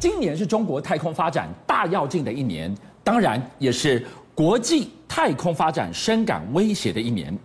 今年是中国太空发展大跃进的一年，当然也是国际太空发展深感威胁的一年。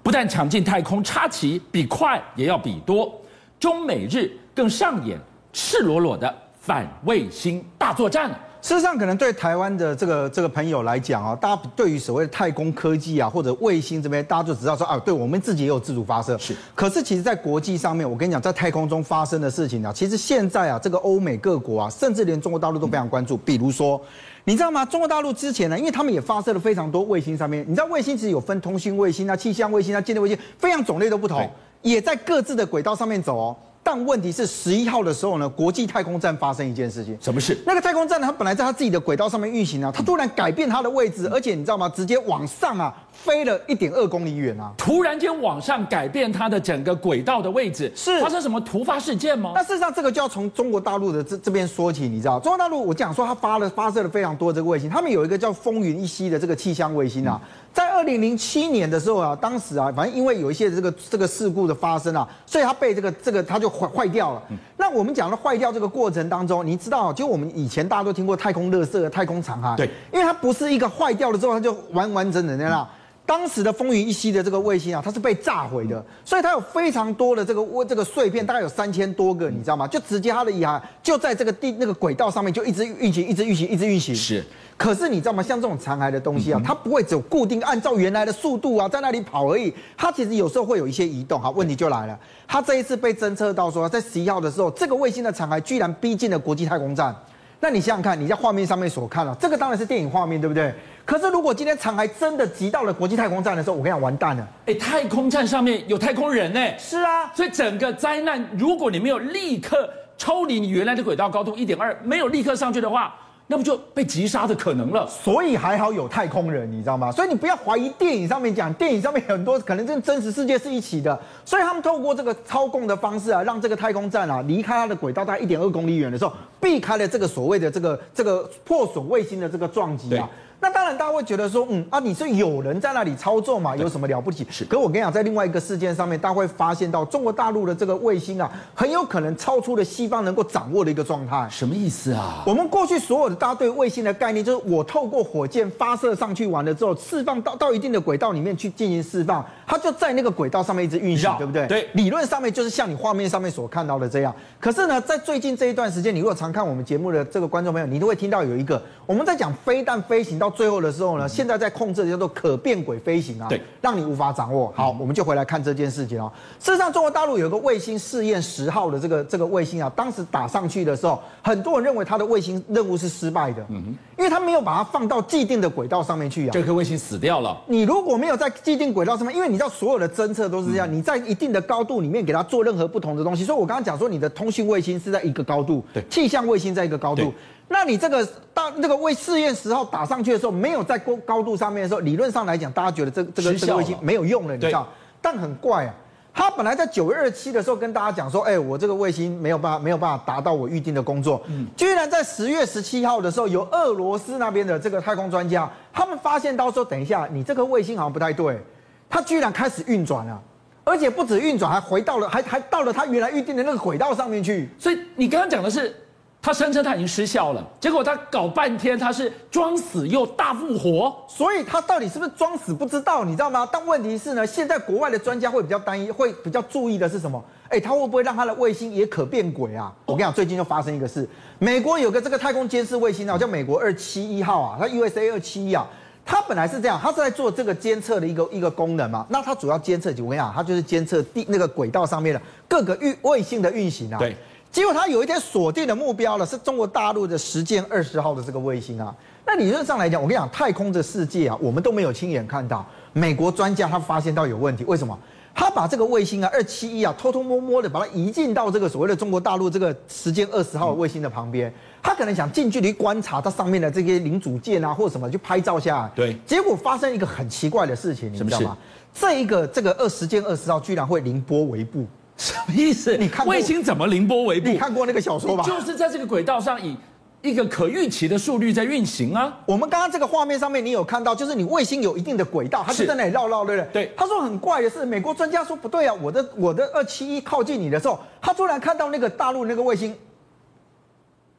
不但抢进太空插旗比快也要比多，中美日更上演赤裸裸的反卫星大作战。事实上，可能对台湾的这个这个朋友来讲啊，大家对于所谓的太空科技啊，或者卫星这边，大家就知道说啊，对我们自己也有自主发射。是。可是，其实，在国际上面，我跟你讲，在太空中发生的事情啊，其实现在啊，这个欧美各国啊，甚至连中国大陆都非常关注。比如说，你知道吗？中国大陆之前呢，因为他们也发射了非常多卫星，上面你知道，卫星其实有分通讯卫星啊、气象卫星啊、间谍卫星，非常种类都不同，也在各自的轨道上面走哦。但问题是十一号的时候呢，国际太空站发生一件事情。什么事？那个太空站呢，它本来在它自己的轨道上面运行啊，它突然改变它的位置，而且你知道吗？直接往上啊，飞了一点二公里远啊！突然间往上改变它的整个轨道的位置，是发生什么突发事件吗？那事实上，这个就要从中国大陆的这这边说起，你知道，中国大陆我讲说它发了发射了非常多的这个卫星，他们有一个叫风云一息的这个气象卫星啊。嗯在二零零七年的时候啊，当时啊，反正因为有一些这个这个事故的发生啊，所以它被这个这个它就坏坏掉了。那我们讲的坏掉这个过程当中，你知道，就我们以前大家都听过太空垃圾、太空残骸，对，因为它不是一个坏掉了之后它就完完整整的那样。当时的风云一息的这个卫星啊，它是被炸毁的，所以它有非常多的这个这个碎片，大概有三千多个，你知道吗？就直接它的遗骸就在这个地那个轨道上面就一直运行，一直运行，一直运行。是。可是你知道吗？像这种残骸的东西啊，它不会只有固定按照原来的速度啊在那里跑而已，它其实有时候会有一些移动。好，问题就来了，它这一次被侦测到说，在十一号的时候，这个卫星的残骸居然逼近了国际太空站。那你想想看，你在画面上面所看到，这个当然是电影画面，对不对？可是，如果今天残骸真的集到了国际太空站的时候，我跟你讲，完蛋了！哎，太空站上面有太空人呢。是啊，所以整个灾难，如果你没有立刻抽离你原来的轨道高度一点二，没有立刻上去的话，那不就被击杀的可能了？所以还好有太空人，你知道吗？所以你不要怀疑电影上面讲，电影上面很多可能跟真实世界是一起的。所以他们透过这个操控的方式啊，让这个太空站啊离开它的轨道大概一点二公里远的时候，避开了这个所谓的这个这个破损卫星的这个撞击啊。那当然，大家会觉得说，嗯啊，你是有人在那里操作嘛？有什么了不起？是。可我跟你讲，在另外一个事件上面，大家会发现到中国大陆的这个卫星啊，很有可能超出了西方能够掌握的一个状态。什么意思啊？我们过去所有的大家对卫星的概念，就是我透过火箭发射上去完了之后，释放到到一定的轨道里面去进行释放，它就在那个轨道上面一直运行，对不对？对。理论上面就是像你画面上面所看到的这样。可是呢，在最近这一段时间，你如果常看我们节目的这个观众朋友，你都会听到有一个我们在讲飞弹飞行到最后的时候呢。现在在控制的叫做可变轨飞行啊，对，让你无法掌握。好，我们就回来看这件事情哦。事实上，中国大陆有个卫星试验十号的这个这个卫星啊，当时打上去的时候，很多人认为它的卫星任务是失败的，嗯哼，因为它没有把它放到既定的轨道上面去啊。这颗卫星死掉了。你如果没有在既定轨道上面，因为你知道所有的侦测都是这样，你在一定的高度里面给它做任何不同的东西。所以我刚刚讲说，你的通讯卫星是在一个高度，对，气象卫星在一个高度。那你这个到那个为试验十号打上去的时候，没有在高高度上面的时候，理论上来讲，大家觉得这这个这个卫星没有用了，你知道？但很怪啊，他本来在九月二十七的时候跟大家讲说，哎，我这个卫星没有办法没有办法达到我预定的工作，嗯，居然在十月十七号的时候，有俄罗斯那边的这个太空专家，他们发现到说，等一下，你这个卫星好像不太对，它居然开始运转了，而且不止运转，还回到了还还到了它原来预定的那个轨道上面去。所以你刚刚讲的是。他声称他已经失效了，结果他搞半天他是装死又大复活，所以他到底是不是装死不知道，你知道吗？但问题是呢，现在国外的专家会比较单一，会比较注意的是什么？哎，他会不会让他的卫星也可变轨啊？我跟你讲，最近就发生一个事，美国有个这个太空监视卫星啊，叫美国二七一号啊，它 USA 二七一啊，它本来是这样，它是在做这个监测的一个一个功能嘛。那它主要监测，我跟你讲，它就是监测地那个轨道上面的各个运卫星的运行啊。对。结果他有一天锁定的目标了，是中国大陆的实践二十号的这个卫星啊。那理论上来讲，我跟你讲，太空的世界啊，我们都没有亲眼看到。美国专家他发现到有问题，为什么？他把这个卫星啊，二七一啊，偷偷摸摸的把它移进到这个所谓的中国大陆这个时间二十号卫星的旁边。他可能想近距离观察它上面的这些零组件啊，或什么，去拍照下来。对。结果发生一个很奇怪的事情，你知道吗？这一个这个二时间二十号居然会凌波微步。什么意思？你看卫星怎么凌波微步？你看过那个小说吧？就是在这个轨道上以一个可预期的速率在运行啊。我们刚刚这个画面上面，你有看到，就是你卫星有一定的轨道，它就在那里绕绕，对不对？对。他说很怪的是，美国专家说不对啊，我的我的二七一靠近你的时候，他突然看到那个大陆那个卫星，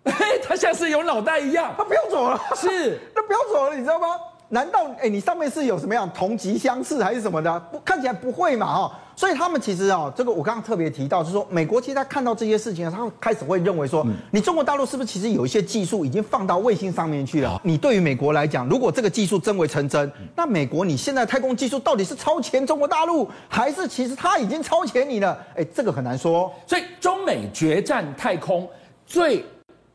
哎，他他像是有脑袋一样，他不要走了，是，他不要走了，你知道吗？难道哎，你上面是有什么样同级相似还是什么的？不，看起来不会嘛，哈。所以他们其实啊，这个我刚刚特别提到，就是说美国其实他看到这些事情，他开始会认为说，你中国大陆是不是其实有一些技术已经放到卫星上面去了？你对于美国来讲，如果这个技术真为成真，那美国你现在太空技术到底是超前中国大陆，还是其实他已经超前你了？哎，这个很难说。所以中美决战太空最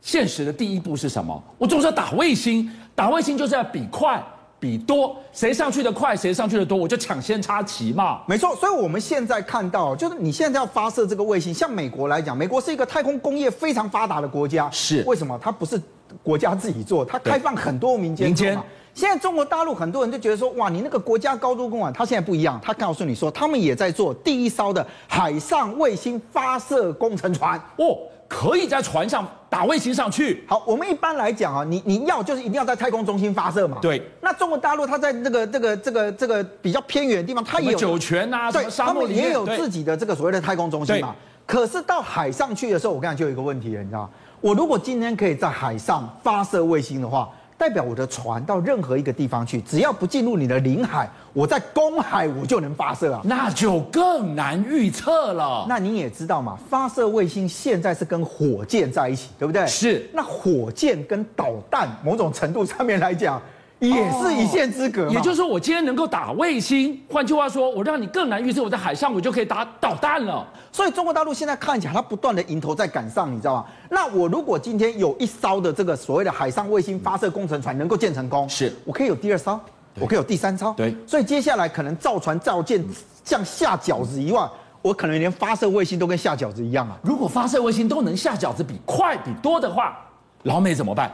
现实的第一步是什么？我总是要打卫星，打卫星就是要比快。比多，谁上去的快，谁上去的多，我就抢先插旗嘛。没错，所以我们现在看到，就是你现在要发射这个卫星，像美国来讲，美国是一个太空工业非常发达的国家。是，为什么？它不是国家自己做，它开放很多民间。民间。现在中国大陆很多人就觉得说，哇，你那个国家高度公管，它现在不一样，他告诉你说，他们也在做第一艘的海上卫星发射工程船。哦。可以在船上打卫星上去。好，我们一般来讲啊，你你要就是一定要在太空中心发射嘛。对。那中国大陆它在这个这个这个这个比较偏远的地方，它也有酒泉啊，对，他们也有自己的这个所谓的太空中心嘛。可是到海上去的时候，我跟你讲就有一个问题了，你知道吗？我如果今天可以在海上发射卫星的话。代表我的船到任何一个地方去，只要不进入你的领海，我在公海我就能发射啊，那就更难预测了。那你也知道嘛，发射卫星现在是跟火箭在一起，对不对？是。那火箭跟导弹某种程度上面来讲。也是一线之隔，也就是说，我今天能够打卫星，换句话说，我让你更难预测，我在海上我就可以打导弹了。所以中国大陆现在看起来，它不断的迎头在赶上，你知道吗？那我如果今天有一艘的这个所谓的海上卫星发射工程船能够建成功，是我可以有第二艘，我可以有第三艘，对。所以接下来可能造船造舰像下饺子一样，我可能连发射卫星都跟下饺子一样啊。如果发射卫星都能下饺子比快比多的话，老美怎么办？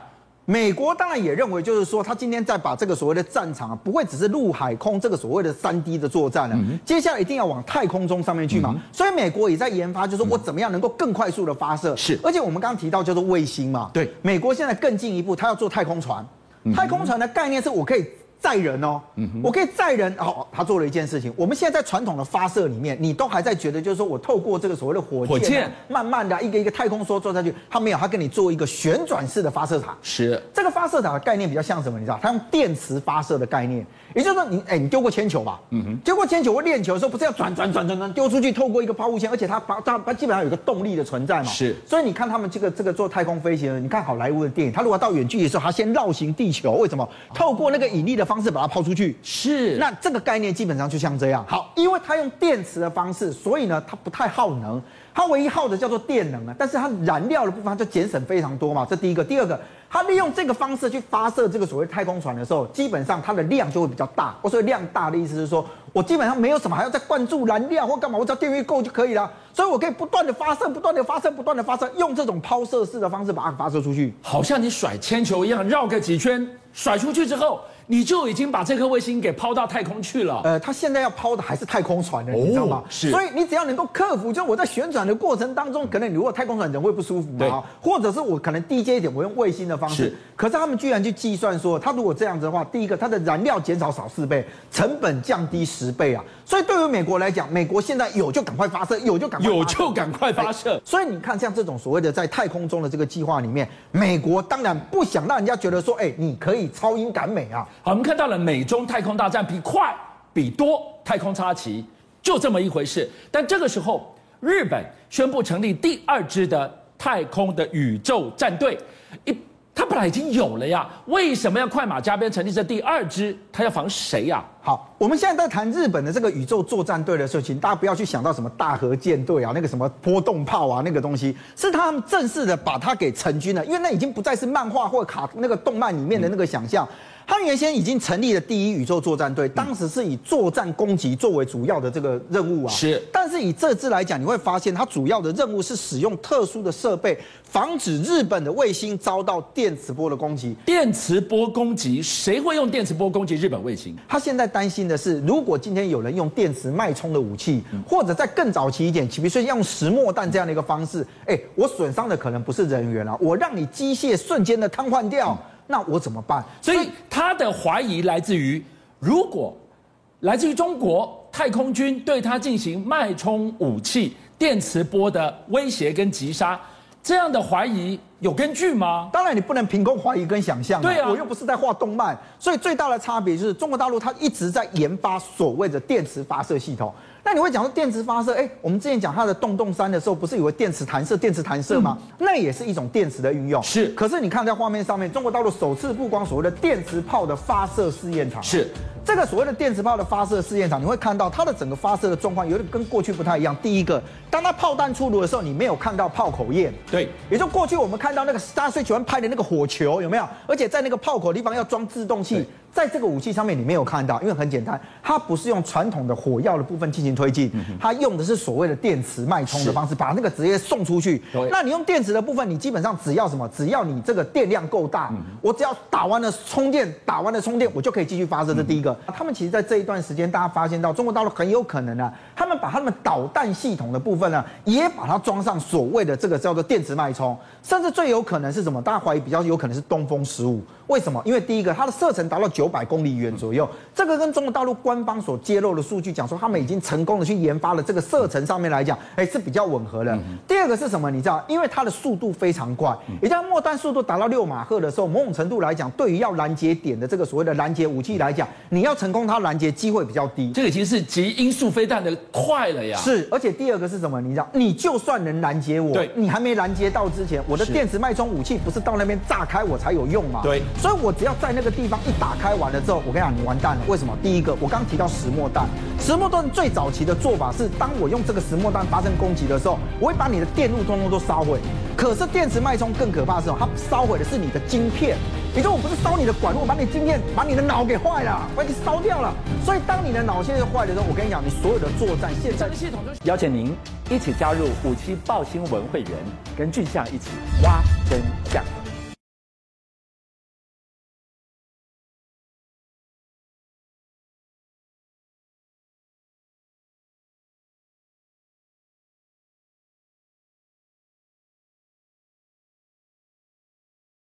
美国当然也认为，就是说，他今天在把这个所谓的战场啊，不会只是陆海空这个所谓的三 D 的作战了，接下来一定要往太空中上面去嘛。所以美国也在研发，就是说我怎么样能够更快速的发射。是，而且我们刚刚提到叫做卫星嘛，对，美国现在更进一步，他要做太空船。太空船的概念是我可以。载人哦，我可以载人。哦，他做了一件事情。我们现在在传统的发射里面，你都还在觉得，就是说我透过这个所谓的火箭，火箭慢慢的一个一个太空梭做下去。他没有，他给你做一个旋转式的发射塔。是这个发射塔的概念比较像什么？你知道，他用电磁发射的概念。也就是说你，你哎，你丢过铅球吧？嗯哼，丢过铅球或链球的时候，不是要转转转转转丢出去，透过一个抛物线，而且它它它基本上有一个动力的存在嘛。是，所以你看他们这个这个做太空飞行的，你看好莱坞的电影，他如果到远距离的时候，他先绕行地球，为什么？透过那个引力的方式把它抛出去。是，那这个概念基本上就像这样。好，因为它用电池的方式，所以呢，它不太耗能，它唯一耗的叫做电能啊，但是它燃料的部分它就节省非常多嘛。这第一个，第二个。它利用这个方式去发射这个所谓太空船的时候，基本上它的量就会比较大。我所以量大的意思是说，我基本上没有什么还要再灌注燃料或干嘛，我只要电源够就可以了。所以我可以不断的发射，不断的发射，不断的发射，用这种抛射式的方式把它发射出去，好像你甩铅球一样，绕个几圈，甩出去之后。你就已经把这颗卫星给抛到太空去了。呃，它现在要抛的还是太空船呢，你知道吗？是。所以你只要能够克服，就我在旋转的过程当中，可能你如果太空船人会不舒服嘛，或者是我可能低阶一点，我用卫星的方式。是。可是他们居然去计算说，他如果这样子的话，第一个，它的燃料减少少四倍，成本降低十倍啊。所以对于美国来讲，美国现在有就赶快发射，有就赶快有就赶快发射。所以你看，像这种所谓的在太空中的这个计划里面，美国当然不想让人家觉得说，哎，你可以超英赶美啊。好，我们看到了美。中太空大战比快比多，太空插旗就这么一回事。但这个时候，日本宣布成立第二支的太空的宇宙战队。一，他本来已经有了呀，为什么要快马加鞭成立这第二支？他要防谁呀？好，我们现在在谈日本的这个宇宙作战队的时候，请大家不要去想到什么大和舰队啊，那个什么波动炮啊，那个东西是他们正式的把它给成军了，因为那已经不再是漫画或卡那个动漫里面的那个想象。嗯他原先已经成立了第一宇宙作战队，当时是以作战攻击作为主要的这个任务啊。是，但是以这支来讲，你会发现它主要的任务是使用特殊的设备，防止日本的卫星遭到电磁波的攻击。电磁波攻击，谁会用电磁波攻击日本卫星？他现在担心的是，如果今天有人用电磁脉冲的武器，或者在更早期一点，比如说用石墨弹这样的一个方式，哎，我损伤的可能不是人员啊，我让你机械瞬间的瘫痪掉。那我怎么办？所以他的怀疑来自于，如果来自于中国太空军对他进行脉冲武器、电磁波的威胁跟击杀，这样的怀疑有根据吗？当然，你不能凭空怀疑跟想象。对啊，我又不是在画动漫，所以最大的差别就是中国大陆它一直在研发所谓的电磁发射系统。那你会讲说电磁发射？哎，我们之前讲它的洞洞山的时候，不是有个电磁弹射、电磁弹射吗？嗯、那也是一种电磁的运用。是。可是你看在画面上面，中国大陆首次曝光所谓的电磁炮的发射试验场。是。这个所谓的电磁炮的发射试验场，你会看到它的整个发射的状况有点跟过去不太一样。第一个，当它炮弹出炉的时候，你没有看到炮口焰。对，也就过去我们看看到那个大家最喜欢拍的那个火球，有没有？而且在那个炮口地方要装制动器。在这个武器上面，你没有看到，因为很简单，它不是用传统的火药的部分进行推进，它用的是所谓的电磁脉冲的方式，把那个直接送出去。那你用电池的部分，你基本上只要什么？只要你这个电量够大，我只要打完了充电，打完了充电，我就可以继续发射。这第一个。他们其实，在这一段时间，大家发现到中国大陆很有可能呢，他们把他们导弹系统的部分呢，也把它装上所谓的这个叫做电磁脉冲，甚至最有可能是什么？大家怀疑比较有可能是东风十五。为什么？因为第一个，它的射程达到九百公里远左右，这个跟中国大陆官方所揭露的数据讲说，他们已经成功的去研发了这个射程上面来讲，哎，是比较吻合的。嗯、第二个是什么？你知道，因为它的速度非常快，一旦末端速度达到六马赫的时候，某种程度来讲，对于要拦截点的这个所谓的拦截武器来讲，你要成功，它拦截机会比较低。这个已经是极音速飞弹的快了呀。是，而且第二个是什么？你知道，你就算能拦截我，对，你还没拦截到之前，我的电磁脉冲武器不是到那边炸开我才有用吗？对，所以我只要在。那个地方一打开完了之后，我跟你讲，你完蛋了。为什么？第一个，我刚提到石墨弹，石墨弹最早期的做法是，当我用这个石墨弹发生攻击的时候，我会把你的电路通通都烧毁。可是电磁脉冲更可怕的是，它烧毁的是你的晶片。你说我不是烧你的管路，我把你晶片，把你的脑给坏了，把你烧掉了。所以当你的脑现在坏的时候，我跟你讲，你所有的作战现在系统就邀请您一起加入五七报新闻会员，跟俊相一起挖。